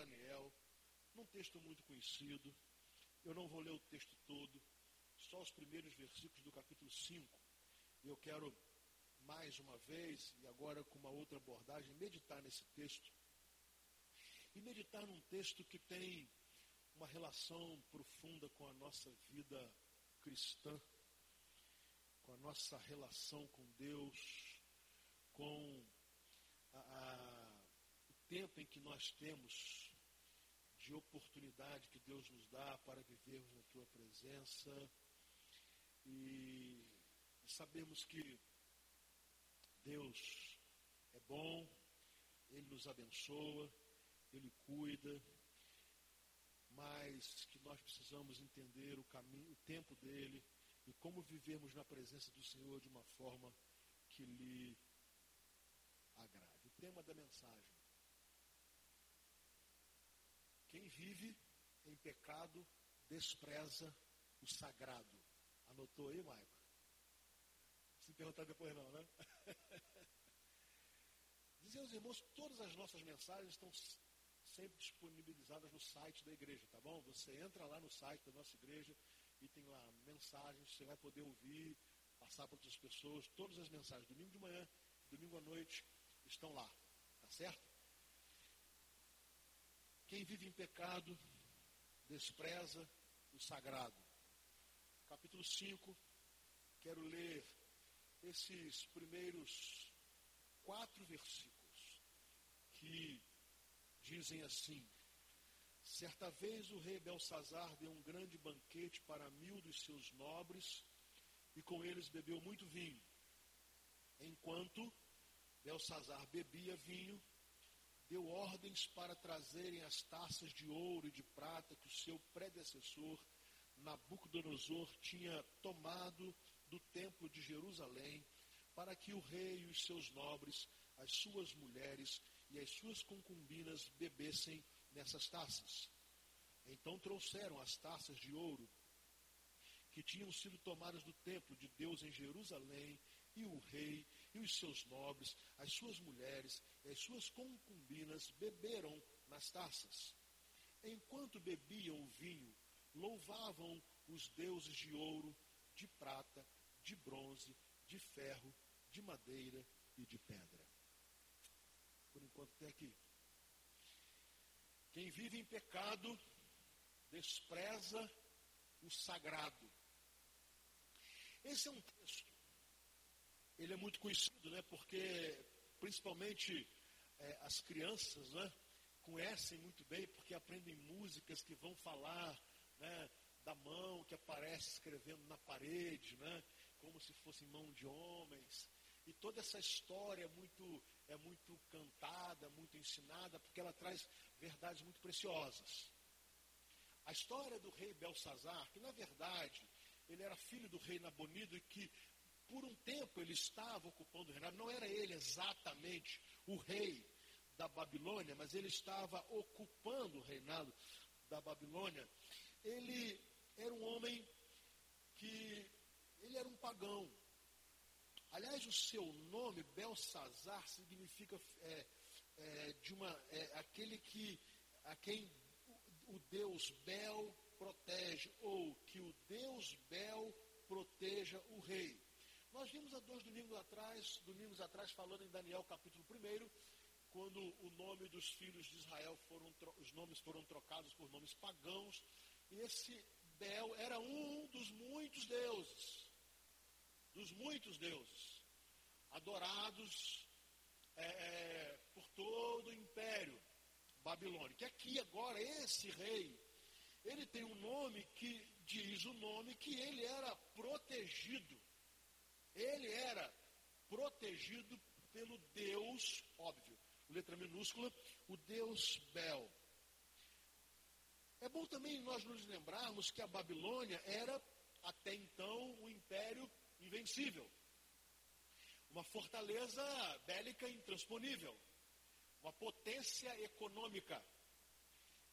Daniel, num texto muito conhecido. Eu não vou ler o texto todo, só os primeiros versículos do capítulo 5. Eu quero, mais uma vez, e agora com uma outra abordagem, meditar nesse texto. E meditar num texto que tem uma relação profunda com a nossa vida cristã, com a nossa relação com Deus, com a, a, o tempo em que nós temos de oportunidade que Deus nos dá para vivermos na tua presença e, sabemos que Deus é bom, Ele nos abençoa, Ele cuida, mas que nós precisamos entender o caminho, o tempo dele e como vivermos na presença do Senhor de uma forma que lhe agrade. O tema da mensagem quem vive em pecado despreza o sagrado. Anotou aí, Maico? Se perguntar depois não, né? Dizer aos irmãos, todas as nossas mensagens estão sempre disponibilizadas no site da igreja, tá bom? Você entra lá no site da nossa igreja e tem lá mensagens, você vai poder ouvir, passar para outras pessoas. Todas as mensagens, domingo de manhã, domingo à noite, estão lá, tá certo? Quem vive em pecado despreza o sagrado. Capítulo 5, quero ler esses primeiros quatro versículos que dizem assim: Certa vez o rei Belsazar deu um grande banquete para mil dos seus nobres e com eles bebeu muito vinho. Enquanto Belsazar bebia vinho, deu ordens para trazerem as taças de ouro e de prata que o seu predecessor, Nabucodonosor, tinha tomado do templo de Jerusalém, para que o rei e os seus nobres, as suas mulheres e as suas concubinas bebessem nessas taças. Então trouxeram as taças de ouro que tinham sido tomadas do templo de Deus em Jerusalém, e o rei e os seus nobres, as suas mulheres e as suas concubinas beberam nas taças. Enquanto bebiam o vinho, louvavam os deuses de ouro, de prata, de bronze, de ferro, de madeira e de pedra. Por enquanto até aqui. Quem vive em pecado despreza o sagrado. Esse é um texto ele é muito conhecido, né? Porque principalmente é, as crianças, né? Conhecem muito bem porque aprendem músicas que vão falar, né? Da mão que aparece escrevendo na parede, né? Como se fosse mão de homens. E toda essa história é muito, é muito cantada, muito ensinada, porque ela traz verdades muito preciosas. A história do rei Belsazar, que na verdade ele era filho do rei Nabonido e que por um tempo ele estava ocupando o reinado, não era ele exatamente o rei da Babilônia, mas ele estava ocupando o reinado da Babilônia. Ele era um homem que ele era um pagão. Aliás, o seu nome, Belsazar, significa é, é, de uma, é, aquele que, a quem o, o Deus Bel protege, ou que o Deus Bel proteja o rei. Nós vimos há dois domingos atrás, domingos atrás, falando em Daniel capítulo 1, quando o nome dos filhos de Israel foram, os nomes foram trocados por nomes pagãos, e esse Bel era um dos muitos deuses, dos muitos deuses, adorados é, é por todo o império babilônico. E aqui agora, esse rei, ele tem um nome que diz o nome que ele era protegido ele era protegido pelo Deus, óbvio, letra minúscula, o Deus Bel. É bom também nós nos lembrarmos que a Babilônia era, até então, um império invencível. Uma fortaleza bélica intransponível. Uma potência econômica.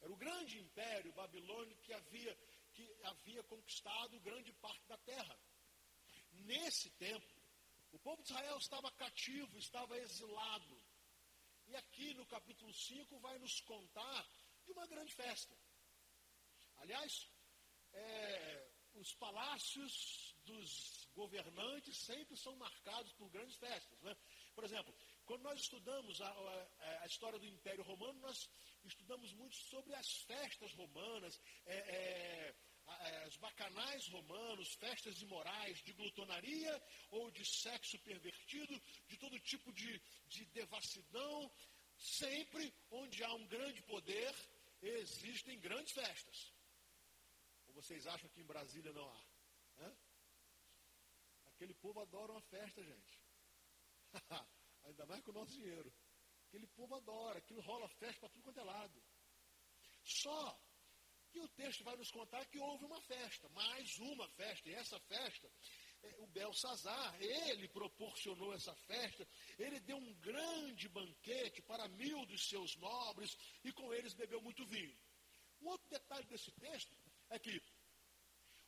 Era o grande império babilônico que havia, que havia conquistado grande parte da terra. Nesse tempo, o povo de Israel estava cativo, estava exilado. E aqui no capítulo 5 vai nos contar uma grande festa. Aliás, é, os palácios dos governantes sempre são marcados por grandes festas. Né? Por exemplo, quando nós estudamos a, a, a, história do Império Romano, nós estudamos muito sobre as festas romanas, é, é, as bacanais romanos, festas imorais de glutonaria ou de sexo pervertido, de todo tipo de, de devassidão. Sempre onde há um grande poder, existem grandes festas. Ou vocês acham que em Brasília não há? Aquele povo adora uma festa, gente. Ainda mais com o nosso dinheiro. Aquele povo adora, aquilo rola festa para tudo quanto é lado. Só que o texto vai nos contar que houve uma festa, mais uma festa, e essa festa, é, o Belsazar, ele proporcionou essa festa, ele deu um grande banquete para mil dos seus nobres, e com eles bebeu muito vinho. Um outro detalhe desse texto é que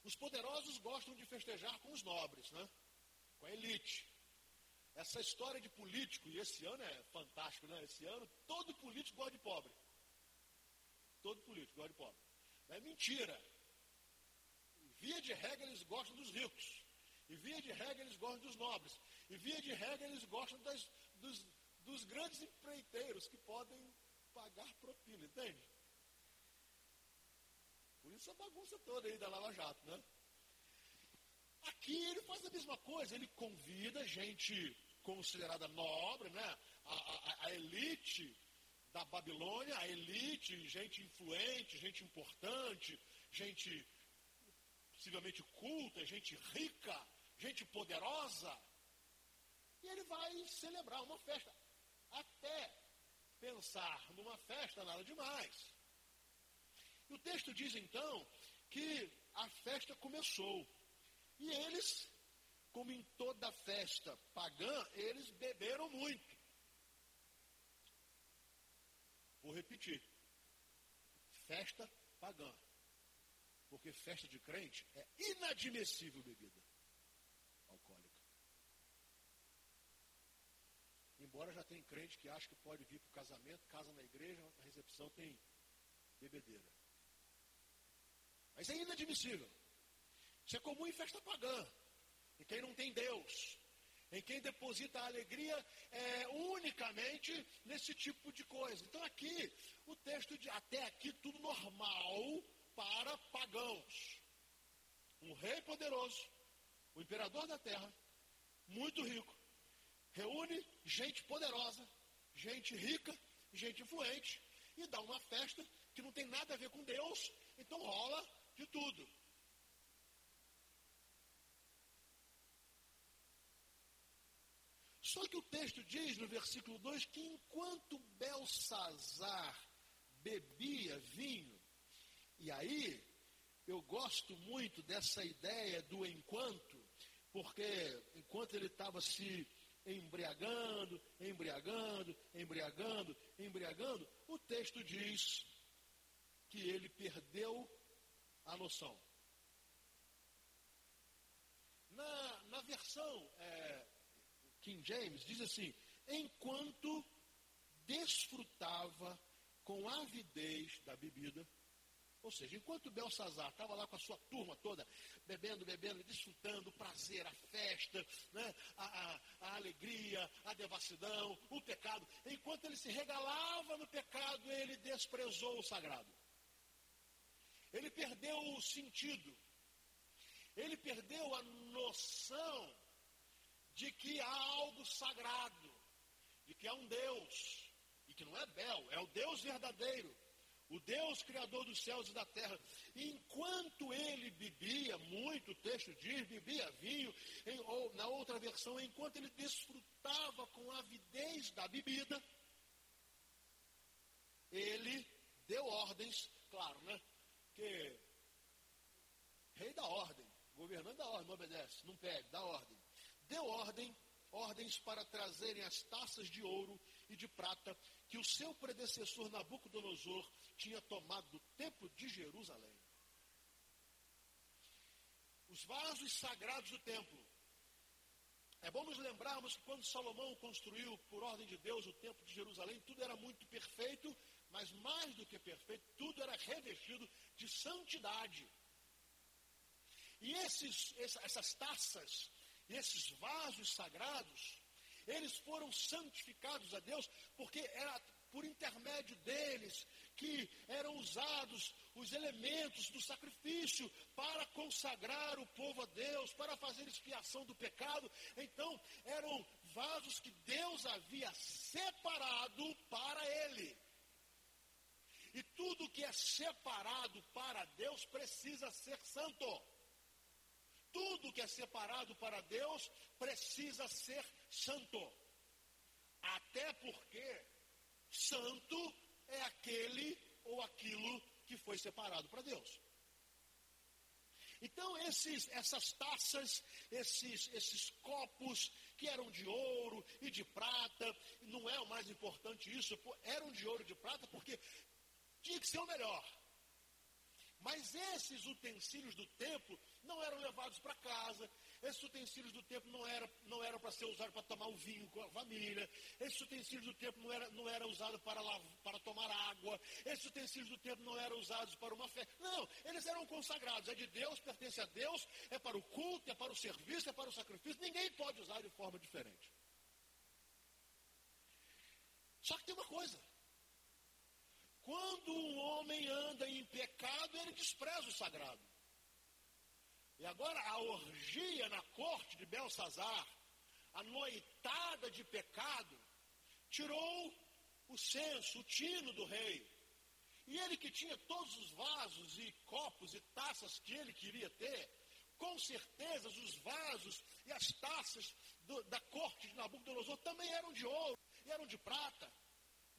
os poderosos gostam de festejar com os nobres, né? com a elite. Essa história de político, e esse ano é fantástico, né? Esse ano todo político gosta de pobre. Todo político gosta de pobre. É mentira. Via de regra eles gostam dos ricos. E via de regra eles gostam dos nobres. E via de regra eles gostam das, dos, dos grandes empreiteiros que podem pagar propina, entende? Por isso a bagunça toda aí da Lava Jato, né? Aqui ele faz a mesma coisa, ele convida gente considerada nobre, né? A, a, a, elite da Babilônia, a elite, gente influente, gente importante, gente possivelmente culta, gente rica, gente poderosa. E ele vai celebrar uma festa. Até pensar numa festa, nada demais. E o texto diz então que a festa começou. E eles, como em toda festa pagã, eles beberam muito. Vou repetir. Festa pagã. Porque festa de crente é inadmissível bebida alcoólica. Embora já tem crente que acha que pode vir para o casamento, casa na igreja, na recepção tem bebedeira. Mas é inadmissível. Isso é comum em festa pagã. Em quem não tem Deus. Em quem deposita a alegria é, unicamente nesse tipo de coisa. Então aqui, o texto de até aqui, tudo normal para pagãos. Um rei poderoso, o imperador da terra, muito rico, reúne gente poderosa, gente rica, gente influente, e dá uma festa que não tem nada a ver com Deus, então rola de tudo. Só que o texto diz no versículo 2 que enquanto Belsazar bebia vinho, e aí eu gosto muito dessa ideia do enquanto, porque enquanto ele estava se embriagando, embriagando, embriagando, embriagando, o texto diz que ele perdeu a noção. Na, na versão é, King James, diz assim: enquanto desfrutava com avidez da bebida, ou seja, enquanto Belsazar estava lá com a sua turma toda, bebendo, bebendo, desfrutando o prazer, a festa, né, a, a, a, alegria, a devassidão, o pecado, enquanto ele se regalava no pecado, ele desprezou o sagrado. Ele perdeu o sentido. Ele perdeu a noção de que há algo sagrado, de que há um Deus, e que não é Bel, é o Deus verdadeiro, o Deus criador dos céus e da terra. enquanto ele bebia muito, o texto diz, bebia vinho, em, ou na outra versão, enquanto ele desfrutava com avidez da bebida, ele deu ordens, claro, né? Que rei da ordem, governante da ordem, não obedece, não pede, dá ordem deu ordem, ordens para trazerem as taças de ouro e de prata que o seu predecessor Nabucodonosor tinha tomado do templo de Jerusalém. Os vasos sagrados do templo. É bom nos lembrarmos que quando Salomão construiu, por ordem de Deus, o templo de Jerusalém, tudo era muito perfeito, mas mais do que perfeito, tudo revestido de santidade. E esses, essas taças, esses vasos sagrados, eles foram santificados a Deus porque era por intermédio deles que eram usados os elementos do sacrifício para consagrar o povo a Deus, para fazer expiação do pecado. Então, eram vasos que Deus havia separado para ele. E tudo que é separado para Deus precisa ser santo. Tudo que é separado para Deus precisa ser santo. Até porque santo é aquele ou aquilo que foi separado para Deus. Então, esses, essas taças, esses, esses copos que eram de ouro e de prata, não é o mais importante isso, eram de ouro e de prata porque tinha que ser o melhor. Mas esses utensílios do templo não eram levados para casa, esses utensílios do templo não eram não era para ser usados para tomar o vinho com a família, esses utensílios do templo não eram não era usados para, para tomar água, esses utensílios do templo não eram usados para uma fé. Não, eles eram consagrados, é de Deus, pertence a Deus, é para o culto, é para o serviço, é para o sacrifício, ninguém pode usar de forma diferente. Só que tem uma coisa. Quando um homem anda em pecado, ele despreza o sagrado. E agora a orgia na corte de Belsazar, a noitada de pecado, tirou o censo, o tino do rei. E ele que tinha todos os vasos e copos e taças que ele queria ter, com certeza os vasos e as taças do, da corte de Nabucodonosor também eram de ouro e eram de prata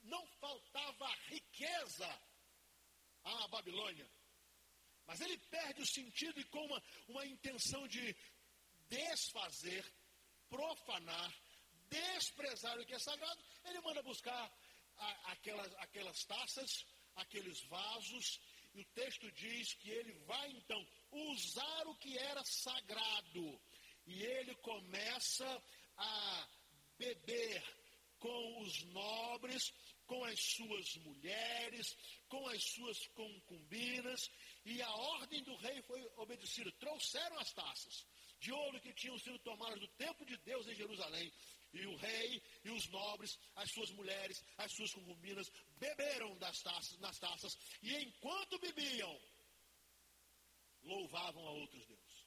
não faltava riqueza à Babilônia. Mas ele perde o sentido e com uma, uma intenção de desfazer, profanar, desprezar o que é sagrado, ele manda buscar a, aquelas, aquelas taças, aqueles vasos, e o texto diz que ele vai então usar o que era sagrado. E ele começa a beber com os nobres, com as suas mulheres, com as suas concubinas, e a ordem do rei foi obedecida. Trouxeram as taças de ouro que tinham sido tomadas do templo de Deus em Jerusalém. E o rei e os nobres, as suas mulheres, as suas concubinas, beberam das taças, nas taças, e enquanto bebiam, louvavam a outros deuses.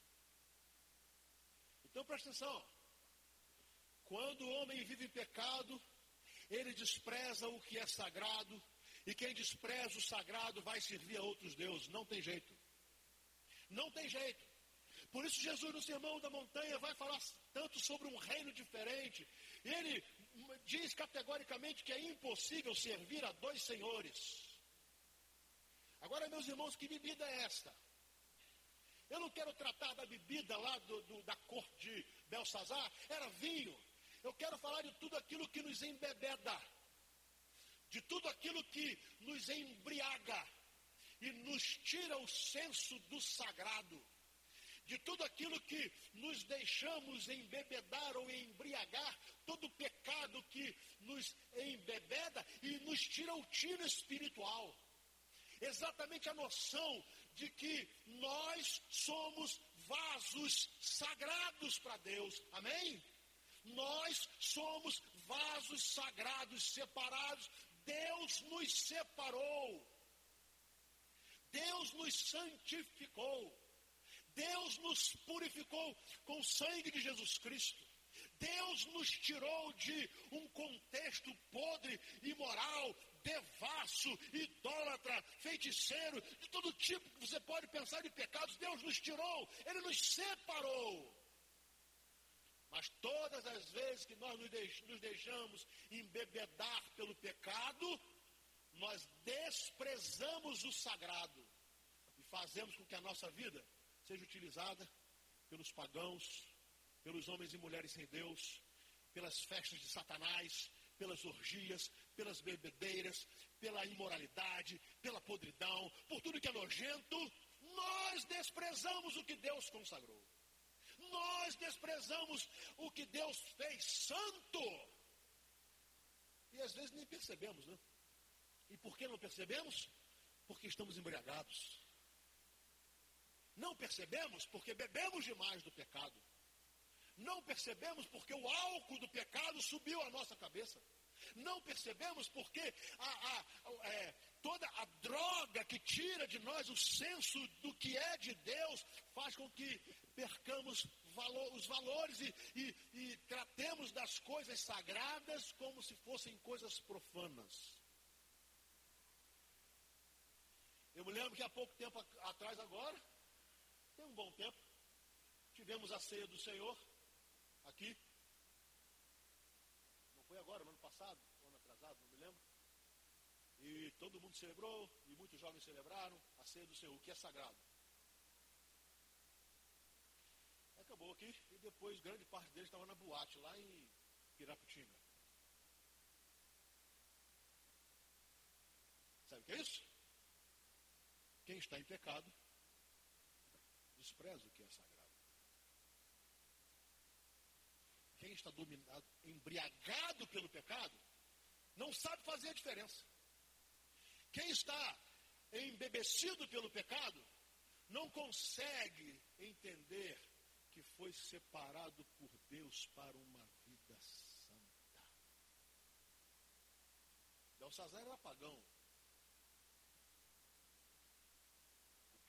Então presta atenção. Quando o homem vive em pecado, ele despreza o que é sagrado, e quem despreza o sagrado vai servir a outros deuses. Não tem jeito. Não tem jeito. Por isso, Jesus, no Sermão da Montanha, vai falar tanto sobre um reino diferente. Ele diz categoricamente que é impossível servir a dois senhores. Agora, meus irmãos, que bebida é esta? Eu não quero tratar da bebida lá do, do, da corte de Belsazar, era vinho. Eu quero falar de tudo aquilo que nos embebeda, de tudo aquilo que nos embriaga e nos tira o senso do sagrado, de tudo aquilo que nos deixamos embebedar ou embriagar, todo pecado que nos embebeda e nos tira o tiro espiritual. Exatamente a noção de que nós somos vasos sagrados para Deus. Amém? Nós somos vasos sagrados separados. Deus nos separou. Deus nos santificou. Deus nos purificou com o sangue de Jesus Cristo. Deus nos tirou de um contexto podre, imoral, devasso, idólatra, feiticeiro, de todo tipo que você pode pensar de pecados. Deus nos tirou, Ele nos separou. Mas todas as vezes que nós nos deixamos embebedar pelo pecado, nós desprezamos o sagrado e fazemos com que a nossa vida seja utilizada pelos pagãos, pelos homens e mulheres sem Deus, pelas festas de Satanás, pelas orgias, pelas bebedeiras, pela imoralidade, pela podridão, por tudo que é nojento, nós desprezamos o que Deus consagrou nós desprezamos o que Deus fez santo. E às vezes nem percebemos, né? E por que não percebemos? Porque estamos embriagados. Não percebemos porque bebemos demais do pecado. Não percebemos porque o álcool do pecado subiu à nossa cabeça. Não percebemos porque a, a, é, toda a droga que tira de nós o senso do que é de Deus faz com que percamos valor, os valores e, e, e tratemos das coisas sagradas como se fossem coisas profanas. Eu me lembro que há pouco tempo atrás agora, tem um bom tempo, tivemos a ceia do Senhor aqui. Não foi agora, no ano passado, ano atrasado, não me lembro. E todo mundo celebrou, e muitos jovens celebraram a ceia do Senhor, que é sagrado. Acabou aqui, e depois grande parte deles estava na boate, lá em Piraputinga. Sabe o que é isso? Quem está em pecado, despreza o que é sagrado. Quem está dominado, embriagado pelo pecado, não sabe fazer a diferença. Quem está embebecido pelo pecado, não consegue entender que foi separado por Deus para uma vida santa. Belsazar era pagão.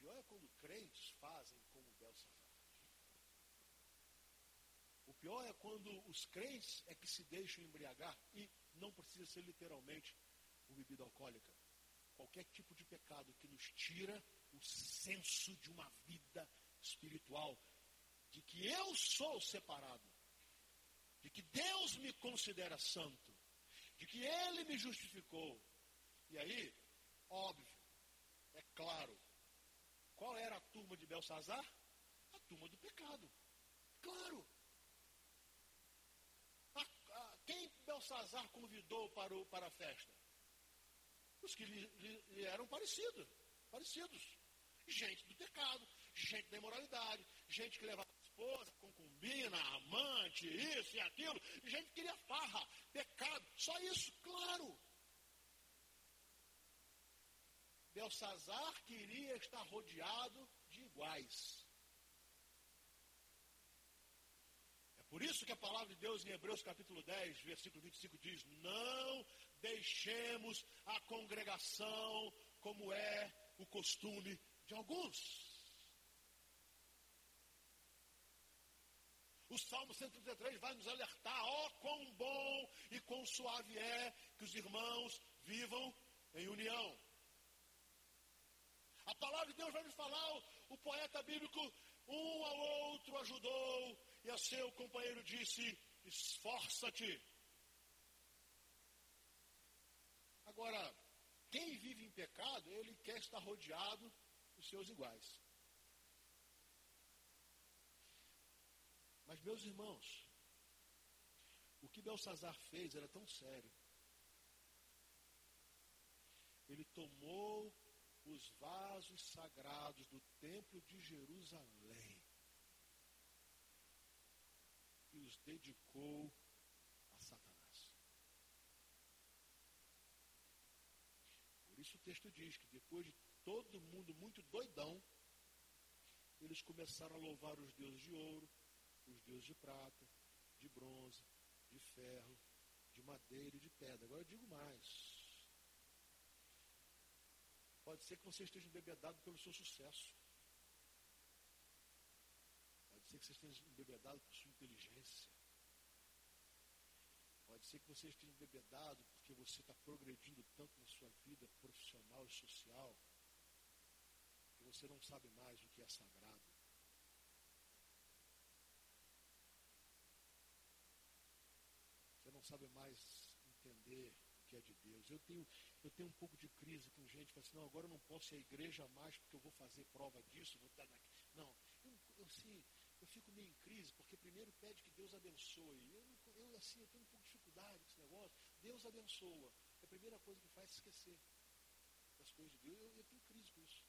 pior é quando crentes fazem como Belsazar. O pior é quando os crentes é que se deixam embriagar e não precisa ser literalmente o bebida alcoólica. Qualquer tipo de pecado que nos tira o senso de uma vida espiritual, de que eu sou separado, de que Deus me considera santo, de que Ele me justificou. E aí, óbvio, é claro, qual era a turma de Belsazar? A turma do pecado. Claro. A, a, quem Belsazar convidou para, o, para a festa? Os que lhe, lhe, lhe eram parecidos. Parecidos. Gente do pecado, gente da imoralidade, gente que levava esposa, concubina, amante, isso e aquilo, gente que queria farra, pecado, só isso, claro. Belsazar queria estar rodeado de iguais. É por isso que a palavra de Deus em Hebreus capítulo 10, versículo 25 diz: Não deixemos a congregação como é o costume de alguns. O Salmo 133 vai nos alertar, ó, oh, quão bom e quão suave é que os irmãos vivam em união. A palavra de Deus vai nos falar, o, o poeta bíblico, um ao outro ajudou, e a seu companheiro disse: esforça-te. Agora, quem vive em pecado, ele quer estar rodeado dos seus iguais. Mas, meus irmãos, o que Belsazar fez era tão sério. Ele tomou os vasos sagrados do templo de Jerusalém e os dedicou a Satanás. Por isso o texto diz que depois de todo mundo muito doidão, eles começaram a louvar os deuses de ouro, os deuses de prata, de bronze, de ferro, de madeira e de pedra. Agora eu digo mais. Pode ser que você esteja embebedado pelo seu sucesso. Pode ser que você esteja embebedado por sua inteligência. Pode ser que você esteja embebedado porque você está progredindo tanto na sua vida profissional e social que você não sabe mais o que é sagrado. Você não sabe mais entender que é de Deus. Eu tenho, eu tenho um pouco de crise com gente que fala assim, não, agora eu não posso ir à igreja mais porque eu vou fazer prova disso, vou estar daqui. Não, eu, eu, assim, eu fico meio em crise, porque primeiro pede que Deus abençoe. Eu, eu assim, eu tenho um pouco de dificuldade com esse negócio. Deus abençoa. É a primeira coisa que faz esquecer das coisas de Deus. Eu, eu tenho crise com isso.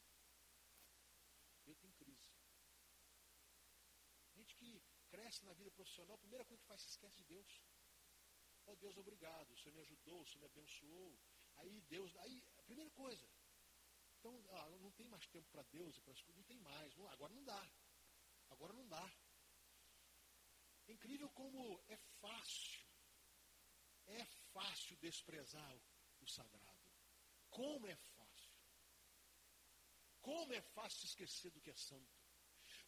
Eu tenho crise. Gente que cresce na vida profissional, a primeira coisa que faz se esquece de Deus. Oh Deus, obrigado, o Senhor me ajudou, o Senhor me abençoou. Aí Deus, aí, a primeira coisa. Então, ah, não tem mais tempo para Deus e para as coisas, não tem mais, não, agora não dá. Agora não dá. É incrível como é fácil, é fácil desprezar o sagrado. Como é fácil. Como é fácil esquecer do que é santo.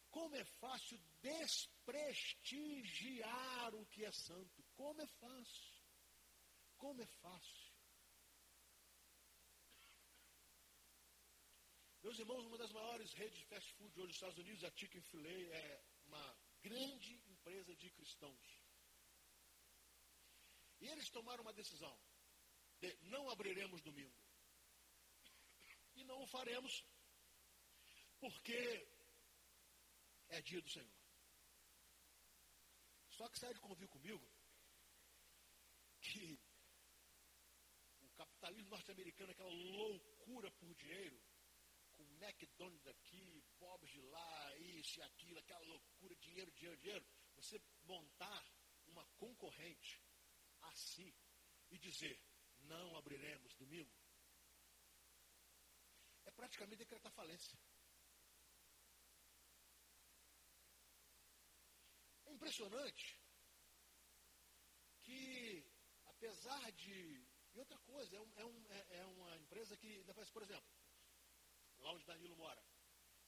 Como é fácil desprestigiar o que é santo. Como é fácil. Como é fácil. Meus irmãos, uma das maiores redes de fast food hoje nos Estados Unidos, a Chicken Filet, é uma grande empresa de cristãos. E eles tomaram uma decisão de não abriremos domingo. E não o faremos porque é dia do Senhor. Só que sai de convir comigo que capitalismo norte-americano, aquela loucura por dinheiro, com McDonald's daqui, Bob's de lá, isso e aquilo, aquela loucura, dinheiro, dinheiro, dinheiro, você montar uma concorrente assim e dizer, não abriremos domingo, é praticamente decretar falência. É impressionante que, apesar de. E outra coisa, é, um, é, um, é, é uma empresa que faz, por exemplo, lá onde Danilo mora,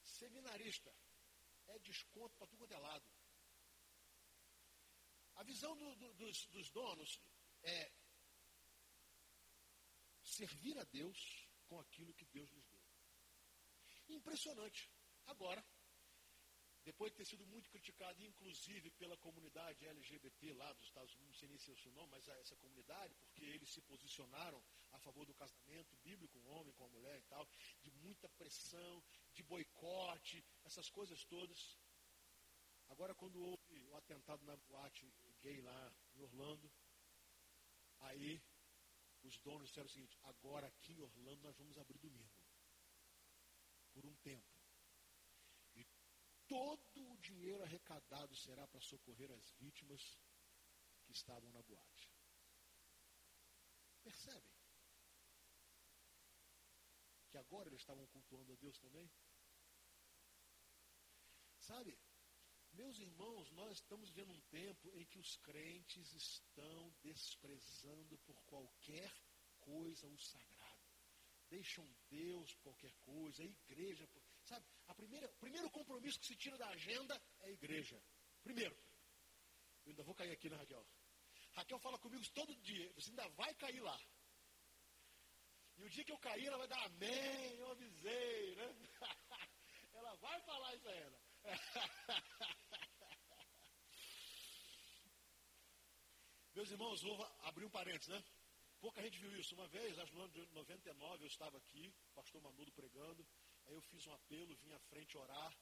seminarista, é desconto para tudo quanto é lado. A visão do, do, dos, dos donos é servir a Deus com aquilo que Deus lhes deu. Impressionante. Agora, depois de ter sido muito criticado, inclusive pela comunidade LGBT lá dos Estados Unidos, não sei nem se é o seu nome, mas essa comunidade, porque eles se posicionaram a favor do casamento bíblico, um homem com uma mulher e tal, de muita pressão, de boicote, essas coisas todas. Agora, quando houve o atentado na boate gay lá em Orlando, aí os donos disseram o seguinte: agora aqui em Orlando nós vamos abrir domingo. Por um tempo todo o dinheiro arrecadado será para socorrer as vítimas que estavam na boate. Percebem? Que agora eles estavam cultuando a Deus também? Sabe, meus irmãos, nós estamos vivendo um tempo em que os crentes estão desprezando por qualquer coisa o sagrado. Deixam Deus por qualquer coisa, a igreja por Sabe, a primeira, o primeiro compromisso que se tira da agenda é a igreja. Primeiro. Eu ainda vou cair aqui, né, Raquel? Raquel fala comigo todo dia. Você ainda vai cair lá. E o dia que eu cair, ela vai dar amém, eu avisei, né? ela vai falar isso a ela. Meus irmãos, vou abrir um parênteses, né? Pouca gente viu isso. Uma vez, acho que no ano de 99, eu estava aqui, pastor Manudo pregando. Aí eu fiz um apelo, vim à frente orar.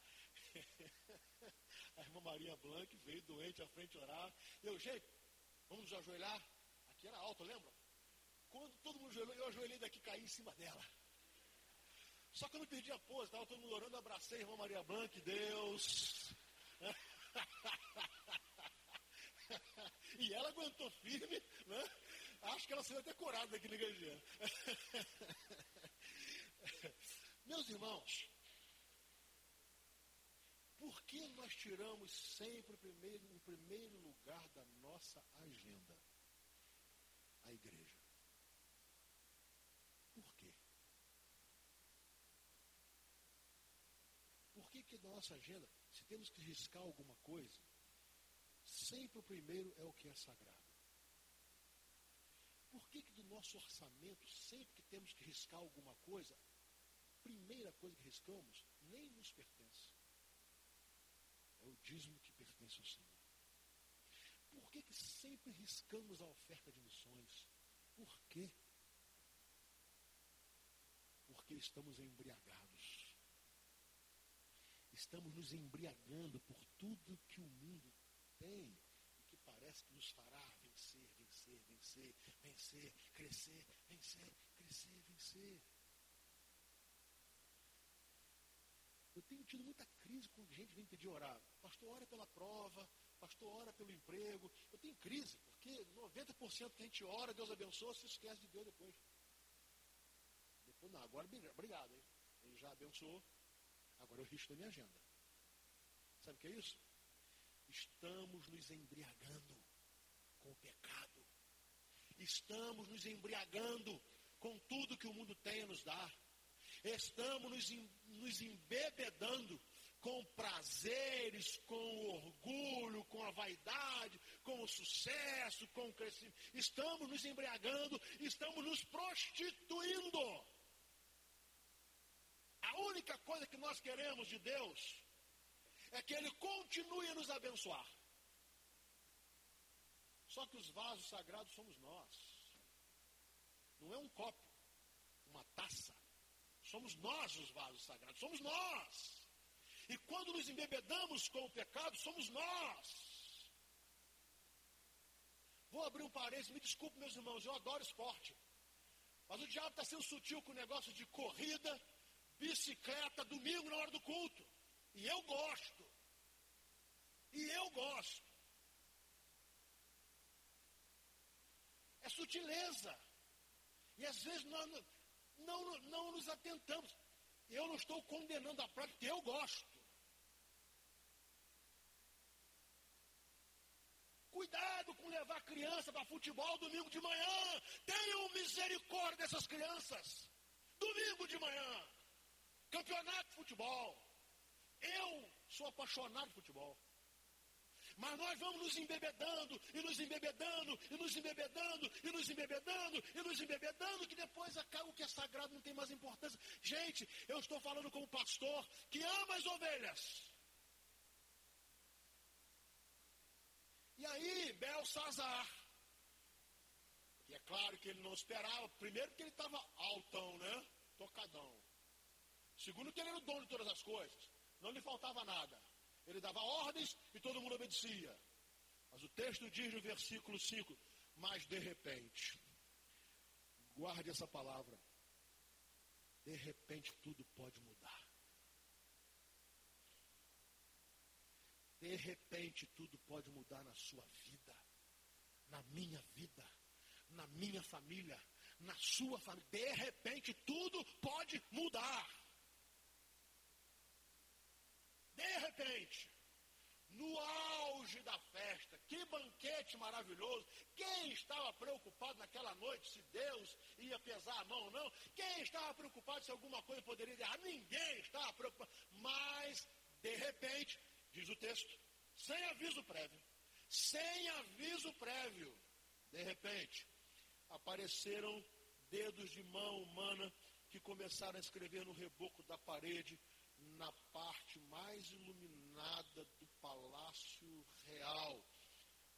a irmã Maria Blanc veio doente à frente orar. Eu, gente, vamos ajoelhar. Aqui era alto, lembra? Quando todo mundo ajoelhou, eu ajoelhei daqui e caí em cima dela. Só que eu não perdi a pose, estava todo mundo orando, abracei a irmã Maria Blanc, Deus. e ela aguentou firme, né? Acho que ela seria até curada daquele igrejinha. Meus irmãos, por que nós tiramos sempre primeiro, em primeiro lugar da nossa agenda a igreja? Por quê? Por que, que da nossa agenda, se temos que riscar alguma coisa, sempre o primeiro é o que é sagrado? Por que, que do nosso orçamento, sempre que temos que riscar alguma coisa, primeira coisa que riscamos nem nos pertence. É o dízimo que pertence ao Senhor. Por que, que sempre riscamos a oferta de missões? Por quê? Porque estamos embriagados. Estamos nos embriagando por tudo que o mundo tem e que parece que nos fará vencer, vencer, vencer, vencer, crescer, vencer, crescer, vencer. Eu tenho tido muita crise com gente que vem pedir orar. Pastor, ora pela prova, pastor, ora pelo emprego. Eu tenho crise, porque 90% que a gente ora, Deus abençoa, se esquece de Deus depois. Depois não, agora obrigado, hein? Ele já abençoou, agora eu risco da minha agenda. Sabe o que é isso? Estamos nos embriagando com o pecado. Estamos nos embriagando com tudo que o mundo tem a nos dar. Estamos nos, nos embebedando com prazeres, com orgulho, com a vaidade, com o sucesso, com o crescimento. Estamos nos embriagando, estamos nos prostituindo. A única coisa que nós queremos de Deus é que Ele continue a nos abençoar. Só que os vasos sagrados somos nós. Não é um copo, uma taça. Somos nós os vasos sagrados, somos nós. E quando nos embebedamos com o pecado, somos nós. Vou abrir um parênteses, me desculpe, meus irmãos, eu adoro esporte. Mas o diabo está sendo sutil com o negócio de corrida, bicicleta, domingo na hora do culto. E eu gosto. E eu gosto. É sutileza. E às vezes nós não, não, nos atentamos. Eu não estou condenando a prática, eu gosto. Cuidado com levar criança para futebol domingo de manhã. Tenham misericórdia dessas crianças. Domingo de manhã. Campeonato de futebol. Eu sou apaixonado por futebol. Mas nós vamos nos embebedando, e nos embebedando, e nos embebedando, e nos embebedando, e nos embebedando, que depois acaba o que é sagrado não tem mais importância. Gente, eu estou falando como pastor que ama as ovelhas. E aí, Belsazar, e é claro que ele não esperava, primeiro que ele estava altão, né? Tocadão. Segundo que ele era o dono de todas as coisas, não lhe faltava nada. Ele dava ordens e todo mundo obedecia. Mas o texto diz no versículo 5: Mas de repente, guarde essa palavra, de repente tudo pode mudar. De repente, tudo pode mudar na sua vida, na minha vida, na minha família, na sua família. De repente, tudo pode mudar. De repente, no auge da festa, que banquete maravilhoso. Quem estava preocupado naquela noite se Deus ia pesar a mão ou não? Quem estava preocupado se alguma coisa poderia dar? Ninguém estava preocupado. Mas, de repente, Diz o texto, sem aviso prévio. Sem aviso prévio. De repente, apareceram dedos de mão humana que começaram a escrever no reboco da parede, na parte mais iluminada do palácio real.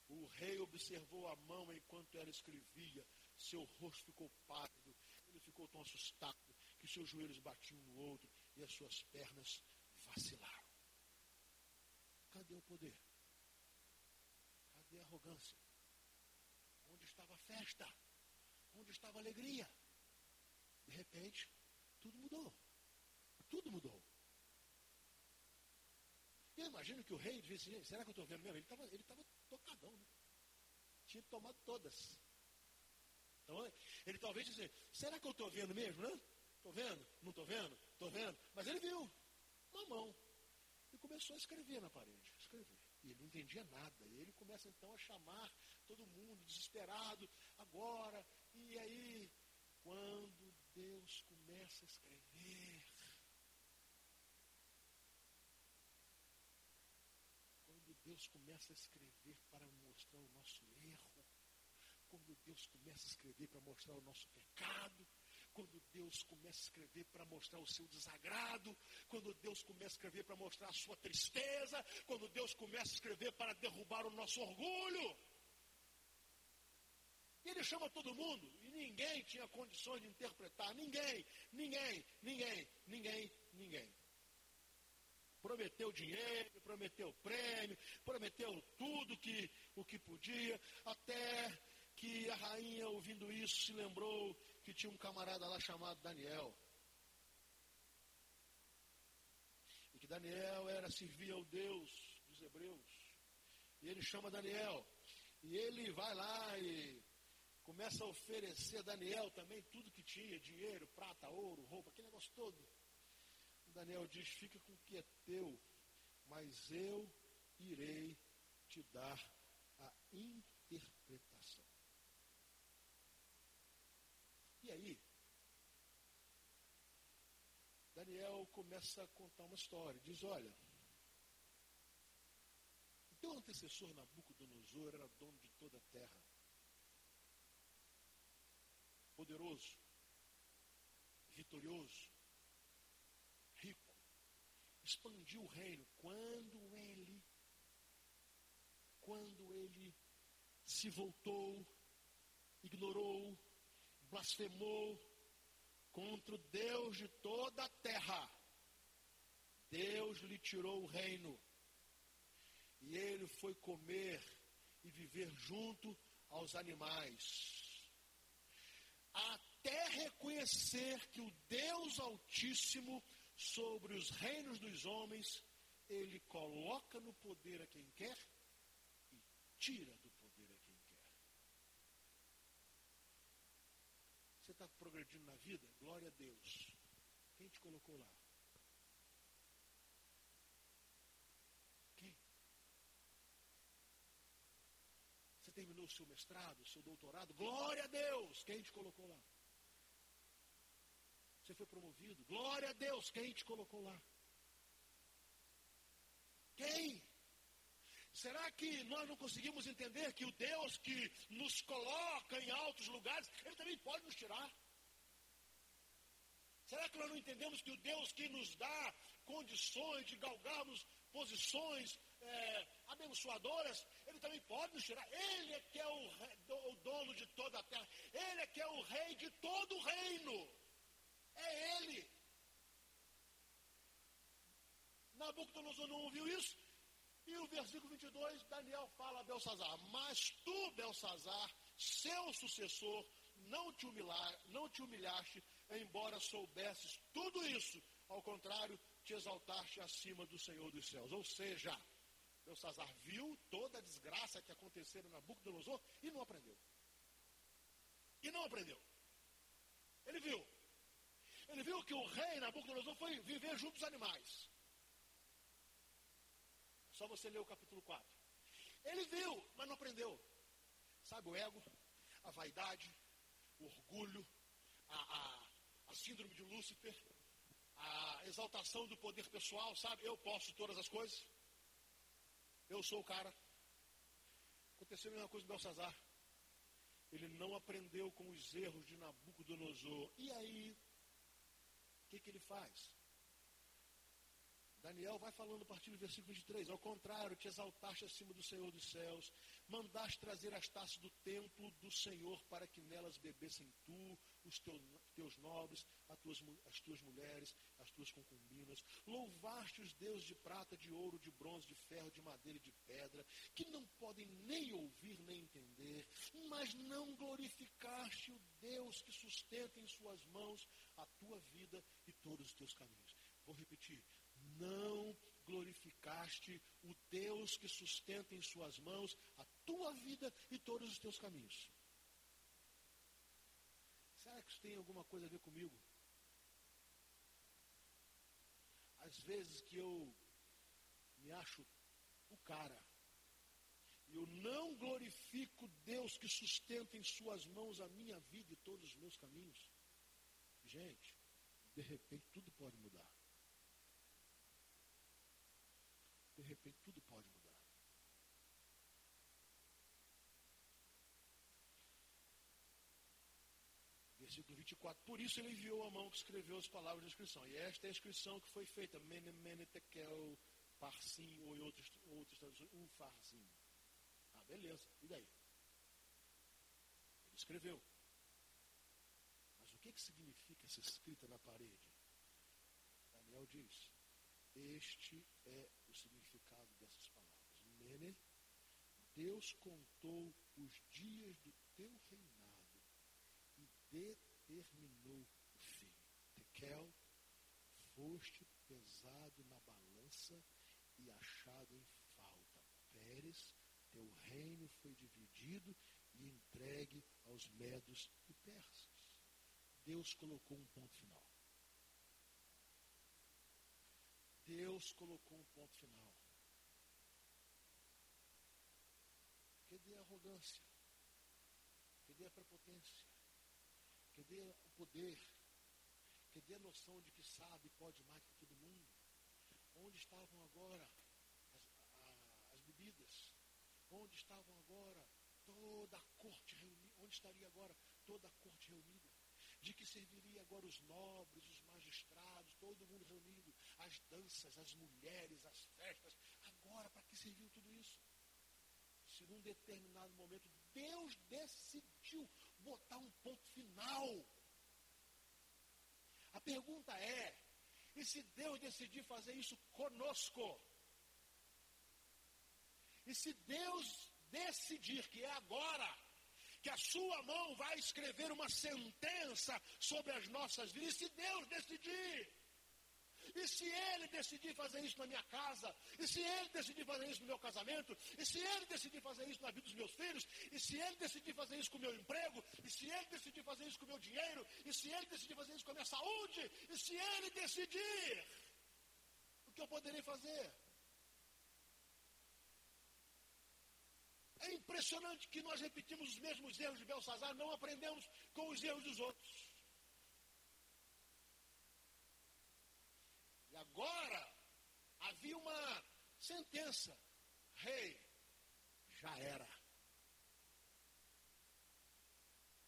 O rei observou a mão enquanto ela escrevia. Seu rosto ficou pálido. Ele ficou tão assustado que seus joelhos batiam no outro e as suas pernas vacilaram. Cadê o poder? Cadê a arrogância? Onde estava a festa? Onde estava a alegria? De repente, tudo mudou. Tudo mudou. Eu imagino que o rei disse, será que eu estou vendo mesmo? Ele estava ele tava tocadão, né? Tinha tomado todas. Então, ele talvez disse, será que eu estou vendo mesmo, né? Estou vendo? Não estou vendo? Estou vendo? Mas ele viu. Uma mão e começou a escrever na parede. Escrever. E ele não entendia nada. E ele começa então a chamar todo mundo, desesperado, agora. E aí, quando Deus começa a escrever, quando Deus começa a escrever para mostrar o nosso erro, quando Deus começa a escrever para mostrar o nosso pecado, quando Deus começa a escrever para mostrar o seu desagrado, quando Deus começa a escrever para mostrar a sua tristeza, quando Deus começa a escrever para derrubar o nosso orgulho. E ele chama todo mundo, e ninguém tinha condições de interpretar, ninguém, ninguém, ninguém, ninguém, ninguém. Prometeu dinheiro, prometeu prêmio, prometeu tudo que, o que podia, até que a rainha, ouvindo isso, se lembrou que tinha um camarada lá chamado Daniel. E que Daniel era servir ao Deus dos hebreus. E ele chama Daniel. E ele vai lá e começa a oferecer a Daniel também tudo que tinha, dinheiro, prata, ouro, roupa, aquele negócio todo. Daniel diz: Fica com o que é teu, mas eu irei te dar a interpretação. E aí, Daniel começa a contar uma história. Diz: Olha, o teu antecessor Nabucodonosor era dono de toda a terra, poderoso, vitorioso, expandiu o reino. Quando ele, quando ele se voltou, ignorou, blasfemou contra o Deus de toda a terra, Deus lhe tirou o reino. E ele foi comer e viver junto aos animais. Até reconhecer que o Deus Altíssimo sobre os reinos dos homens, ele coloca no poder a quem quer e tira do poder a quem quer. Você está progredindo na vida? Glória a Deus. Quem te colocou lá? Quem? Você terminou o seu mestrado, o seu doutorado? Glória a Deus. Quem te colocou lá? Você foi promovido. Glória a Deus. Quem te colocou lá? Quem? Será que nós não conseguimos entender que o Deus que nos coloca em altos lugares, Ele também pode nos tirar? Será que nós não entendemos que o Deus que nos dá condições de galgarmos posições é, abençoadoras, Ele também pode nos tirar? Ele é que é o, o dono de toda a terra, Ele é que é o rei de todo o reino. É ele. Nabucodonosor não ouviu isso? E o versículo 22, Daniel fala a Belsazar: Mas tu, Belsazar, seu sucessor, não te, humilhar, não te humilhaste, embora soubesses tudo isso. Ao contrário, te exaltaste acima do Senhor dos céus. Ou seja, Belsazar viu toda a desgraça que aconteceu na Nabucodonosor e não aprendeu. E não aprendeu. Ele viu. Ele viu que o rei Nabucodonosor foi viver junto aos animais. Só você ler o capítulo 4. Ele viu, mas não aprendeu. Sabe o ego, a vaidade, o orgulho, a, a, a síndrome de Lúcifer, a exaltação do poder pessoal, sabe? Eu posso todas as coisas. Eu sou o cara. Aconteceu a mesma coisa com Belsazar. Ele não aprendeu com os erros de Nabucodonosor. E aí, que, que ele faz? Daniel vai falando a partir do versículo 23. Ao contrário, te exaltaste acima do Senhor dos céus, mandaste trazer as taças do templo do Senhor para que nelas bebessem tu, os teus, teus nobres, tuas, as tuas mulheres, as tuas concubinas. Louvaste os deuses de prata, de ouro, de bronze, de ferro, de madeira e de pedra, que não podem nem ouvir nem entender, mas não glorificaste o Deus que sustenta em suas mãos a tua vida e todos os teus caminhos. Vou repetir. Não glorificaste o Deus que sustenta em suas mãos a tua vida e todos os teus caminhos. Será que isso tem alguma coisa a ver comigo? Às vezes que eu me acho o cara, eu não glorifico Deus que sustenta em suas mãos a minha vida e todos os meus caminhos. Gente, de repente tudo pode mudar. De repente tudo pode mudar. Versículo 24. Por isso ele enviou a mão que escreveu as palavras da inscrição. E esta é a inscrição que foi feita. Mene, mene, tekel, parsim, ou em outras, outras traduções, um farsim. Ah, beleza. E daí? Ele escreveu que, que significa essa escrita na parede? Daniel diz: Este é o significado dessas palavras. Mene, Deus contou os dias do teu reinado e determinou o fim. Tekel, foste pesado na balança e achado em falta. Pérez, teu reino foi dividido e entregue aos medos e persas. Deus colocou um ponto final. Deus colocou um ponto final. Cadê a arrogância? Cadê a prepotência? Cadê o poder? Cadê a noção de que sabe e pode mais que todo mundo? Onde estavam agora as, a, as bebidas? Onde estavam agora toda a corte reunida? Onde estaria agora toda a corte reunida? De que serviria agora os nobres, os magistrados, todo mundo reunido? As danças, as mulheres, as festas. Agora, para que serviu tudo isso? Se num determinado momento Deus decidiu botar um ponto final. A pergunta é: e se Deus decidir fazer isso conosco? E se Deus decidir que é agora, que a sua mão vai escrever uma sentença sobre as nossas vidas, se Deus decidir, e se ele decidir fazer isso na minha casa, e se ele decidir fazer isso no meu casamento, e se ele decidir fazer isso na vida dos meus filhos, e se ele decidir fazer isso com o meu emprego, e se ele decidir fazer isso com o meu dinheiro, e se ele decidir fazer isso com a minha saúde, e se ele decidir, o que eu poderei fazer? É impressionante que nós repetimos os mesmos erros de Belsazar, não aprendemos com os erros dos outros. Agora havia uma sentença. Rei, já era.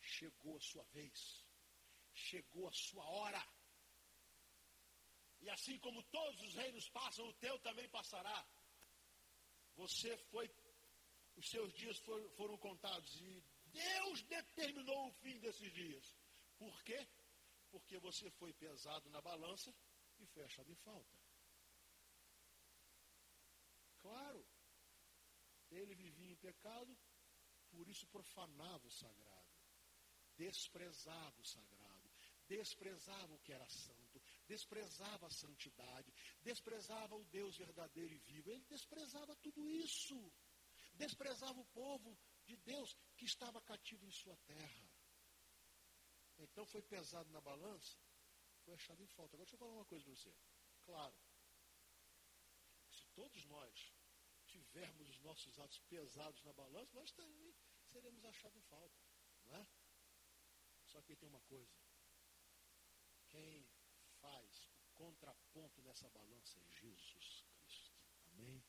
Chegou a sua vez. Chegou a sua hora. E assim como todos os reinos passam, o teu também passará. Você foi os seus dias foram, foram contados e Deus determinou o fim desses dias. Por quê? Porque você foi pesado na balança e foi achado em falta. Claro, ele vivia em pecado, por isso profanava o sagrado, desprezava o sagrado, desprezava o que era santo, desprezava a santidade, desprezava o Deus verdadeiro e vivo. Ele desprezava tudo isso desprezava o povo de Deus que estava cativo em sua terra. Então foi pesado na balança, foi achado em falta. Agora deixa eu falar uma coisa para você. Claro, se todos nós tivermos os nossos atos pesados na balança, nós também seremos achados em falta. Não é? Só que tem uma coisa. Quem faz o contraponto nessa balança é Jesus Cristo. Amém?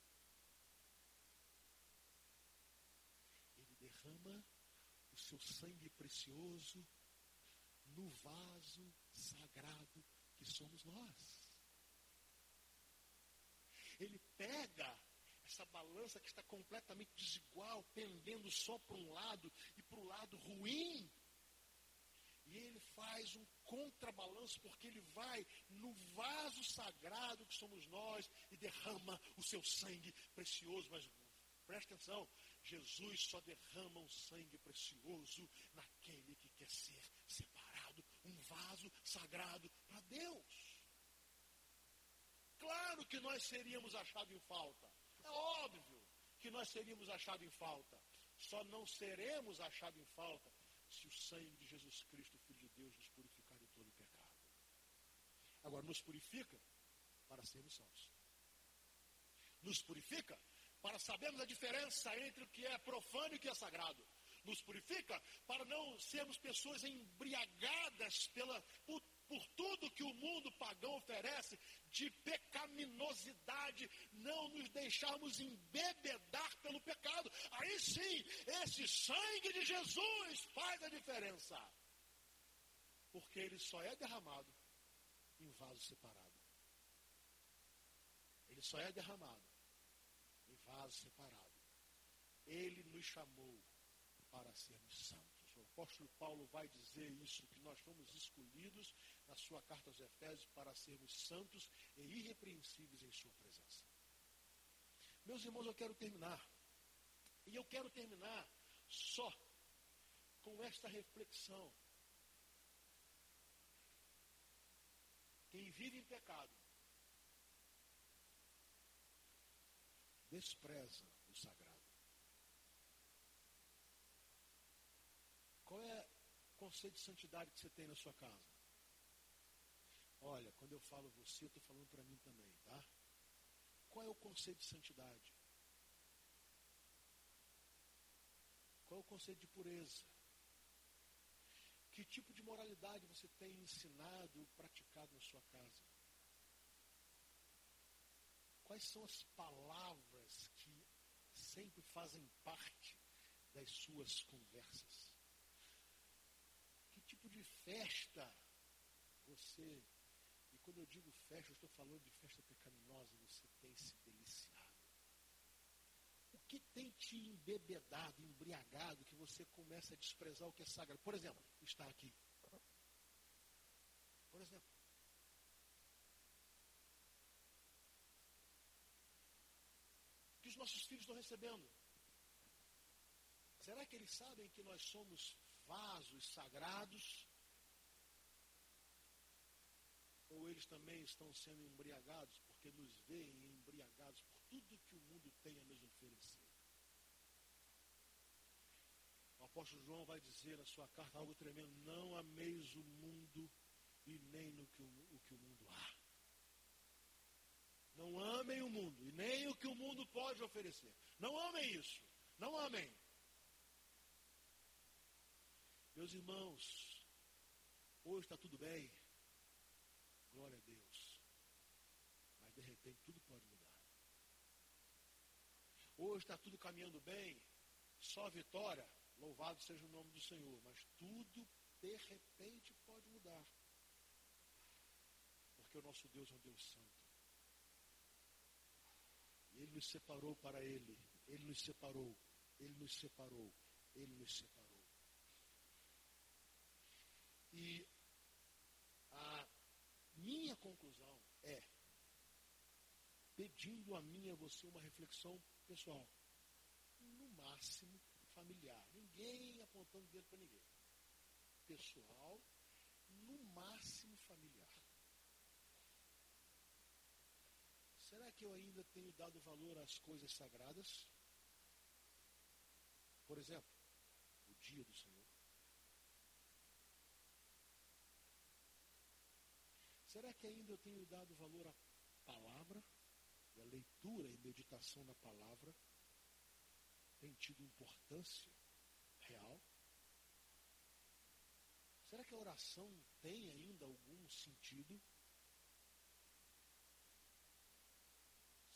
derrama o seu sangue precioso no vaso sagrado que somos nós. Ele pega essa balança que está completamente desigual, pendendo só para um lado e para o lado ruim. E ele faz um contrabalanço, porque ele vai no vaso sagrado que somos nós e derrama o seu sangue precioso. Mas preste atenção, Jesus só derrama um sangue precioso naquele que quer ser um vaso sagrado para Deus. Claro que nós seríamos achados em falta. É óbvio que nós seríamos achados em falta. Só não seremos achados em falta se o sangue de Jesus Cristo, Filho de Deus, nos purificar de todo pecado. Agora, nos purifica para sermos salvos. Nos purifica para sabermos a diferença entre o que é profano e o que é sagrado. Nos purifica para não sermos pessoas embriagadas pela, por, por tudo que o mundo pagão oferece de pecaminosidade, não nos deixarmos embebedar pelo pecado. Aí sim, esse sangue de Jesus faz a diferença. Porque ele só é derramado em vaso separado. Ele só é derramado vaso separado. Ele nos chamou para sermos santos. O apóstolo Paulo vai dizer isso, que nós fomos escolhidos na sua carta aos Efésios para sermos santos e irrepreensíveis em sua presença. Meus irmãos, eu quero terminar. E eu quero terminar só com esta reflexão. Quem vive em pecado despreza o sagrado. Qual é o conceito de santidade que você tem na sua casa? Olha, quando eu falo você, eu estou falando para mim também, tá? qual é o conceito de santidade? Qual é o conceito de pureza? Que tipo de moralidade você tem ensinado praticado na sua casa? Quais são as palavras que sempre fazem parte das suas conversas? Tipo de festa você, e quando eu digo festa, eu estou falando de festa pecaminosa, você tem se deliciado? O que tem te embebedado, embriagado, que você começa a desprezar o que é sagrado? Por exemplo, está aqui. Por exemplo, que os nossos filhos estão recebendo? Será que eles sabem que nós somos vasos sagrados? Ou eles também estão sendo embriagados porque nos veem embriagados por tudo que o mundo tem a nos oferecer? O apóstolo João vai dizer na sua carta algo tremendo: Não ameis o mundo e nem no que o, o que o mundo há. Não amem o mundo e nem o que o mundo pode oferecer. Não amem isso. Não amem. Meus irmãos, hoje está tudo bem. Glória a Deus. Mas de repente tudo pode mudar. Hoje está tudo caminhando bem. Só vitória. Louvado seja o nome do Senhor. Mas tudo de repente pode mudar. Porque o nosso Deus é um Deus santo. Ele nos separou para Ele. Ele nos separou. Ele nos separou. Ele nos separou. E a minha conclusão é, pedindo a mim e a você uma reflexão pessoal, no máximo familiar, ninguém apontando dedo para ninguém. Pessoal, no máximo familiar. Será que eu ainda tenho dado valor às coisas sagradas? Por exemplo, o dia do Senhor. Será que ainda eu tenho dado valor à palavra? E a leitura e meditação na palavra tem tido importância real? Será que a oração tem ainda algum sentido?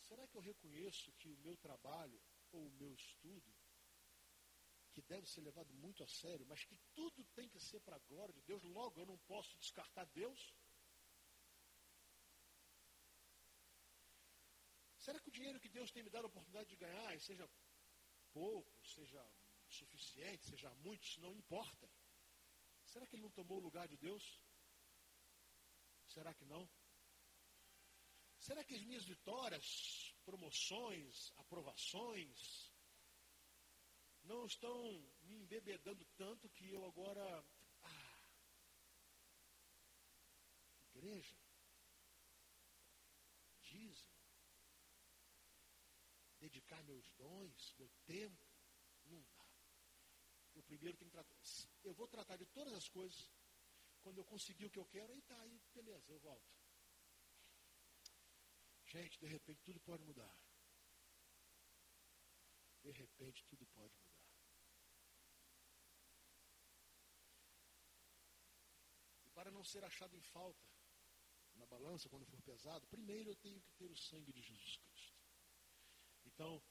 Será que eu reconheço que o meu trabalho ou o meu estudo, que deve ser levado muito a sério, mas que tudo tem que ser para a glória de Deus, logo eu não posso descartar Deus? Será que o dinheiro que Deus tem me dado a oportunidade de ganhar, seja pouco, seja suficiente, seja muito, isso não importa? Será que ele não tomou o lugar de Deus? Será que não? Será que as minhas vitórias, promoções, aprovações, não estão me embebedando tanto que eu agora. Ah, igreja, dízimo, dedicar meus dons, meu tempo, não dá. Eu primeiro tenho que tratar. Eu vou tratar de todas as coisas. Quando eu conseguir o que eu quero, aí tá, aí beleza, eu volto. Gente, de repente tudo pode mudar. De repente tudo pode mudar. E para não ser achado em falta na balança quando for pesado, primeiro eu tenho que ter o sangue de Jesus Cristo. Então,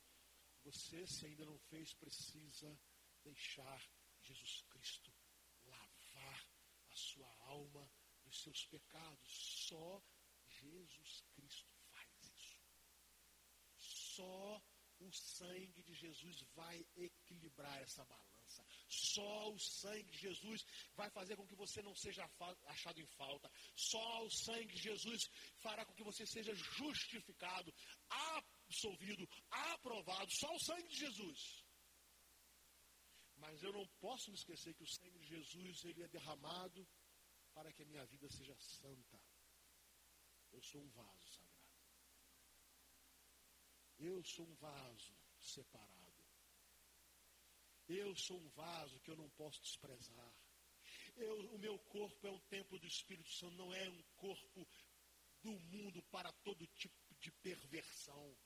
você, se ainda não fez, precisa deixar Jesus Cristo lavar a sua alma dos seus pecados. Só Jesus Cristo só o sangue de Jesus vai equilibrar essa balança. Só o sangue de Jesus vai fazer com que você não seja achado em falta. Só o sangue de Jesus fará com que você seja justificado, absolvido, aprovado. Só o sangue de Jesus. Mas eu não posso me esquecer que o sangue de Jesus ele é derramado para que a minha vida seja santa. Eu sou um vaso sagrado. Eu sou um vaso separado. Eu sou um vaso que eu não posso desprezar. Eu, o meu corpo é um templo do Espírito Santo, não é um corpo do mundo para todo tipo de perversão.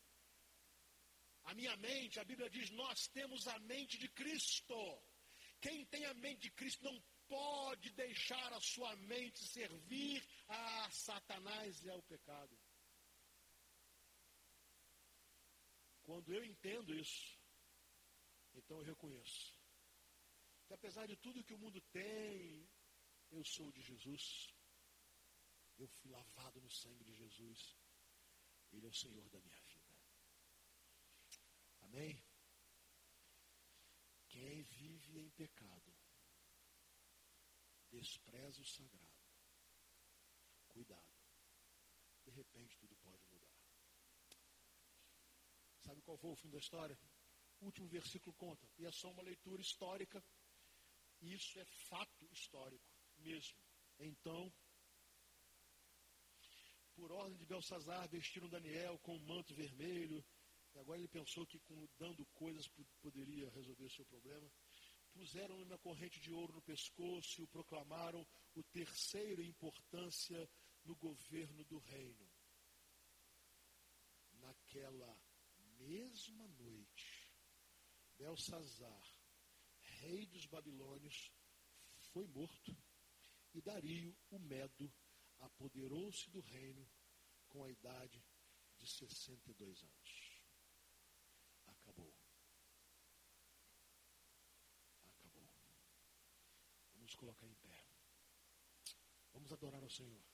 A minha mente, a Bíblia diz, nós temos a mente de Cristo. Quem tem a mente de Cristo não pode deixar a sua mente servir a Satanás e ao pecado. Quando eu entendo isso, então eu reconheço que apesar de tudo que o mundo tem, eu sou de Jesus. Eu fui lavado no sangue de Jesus. Ele é o Senhor da minha. Amém? Quem vive em pecado, despreza o sagrado. Cuidado. De repente tudo pode mudar. Sabe qual foi o fim da história? O último versículo conta. E é só uma leitura histórica. Isso é fato histórico mesmo. Então, por ordem de Belsazar, vestiram Daniel com um manto vermelho. E agora ele pensou que com, dando coisas poderia resolver o seu problema. Puseram-lhe uma corrente de ouro no pescoço e o proclamaram o terceiro em importância no governo do reino. Naquela mesma noite, Belsazar, rei dos babilônios, foi morto e Dario, o Medo, apoderou-se do reino com a idade de 62 anos. Acabou. Vamos colocar em pé. Vamos adorar ao Senhor.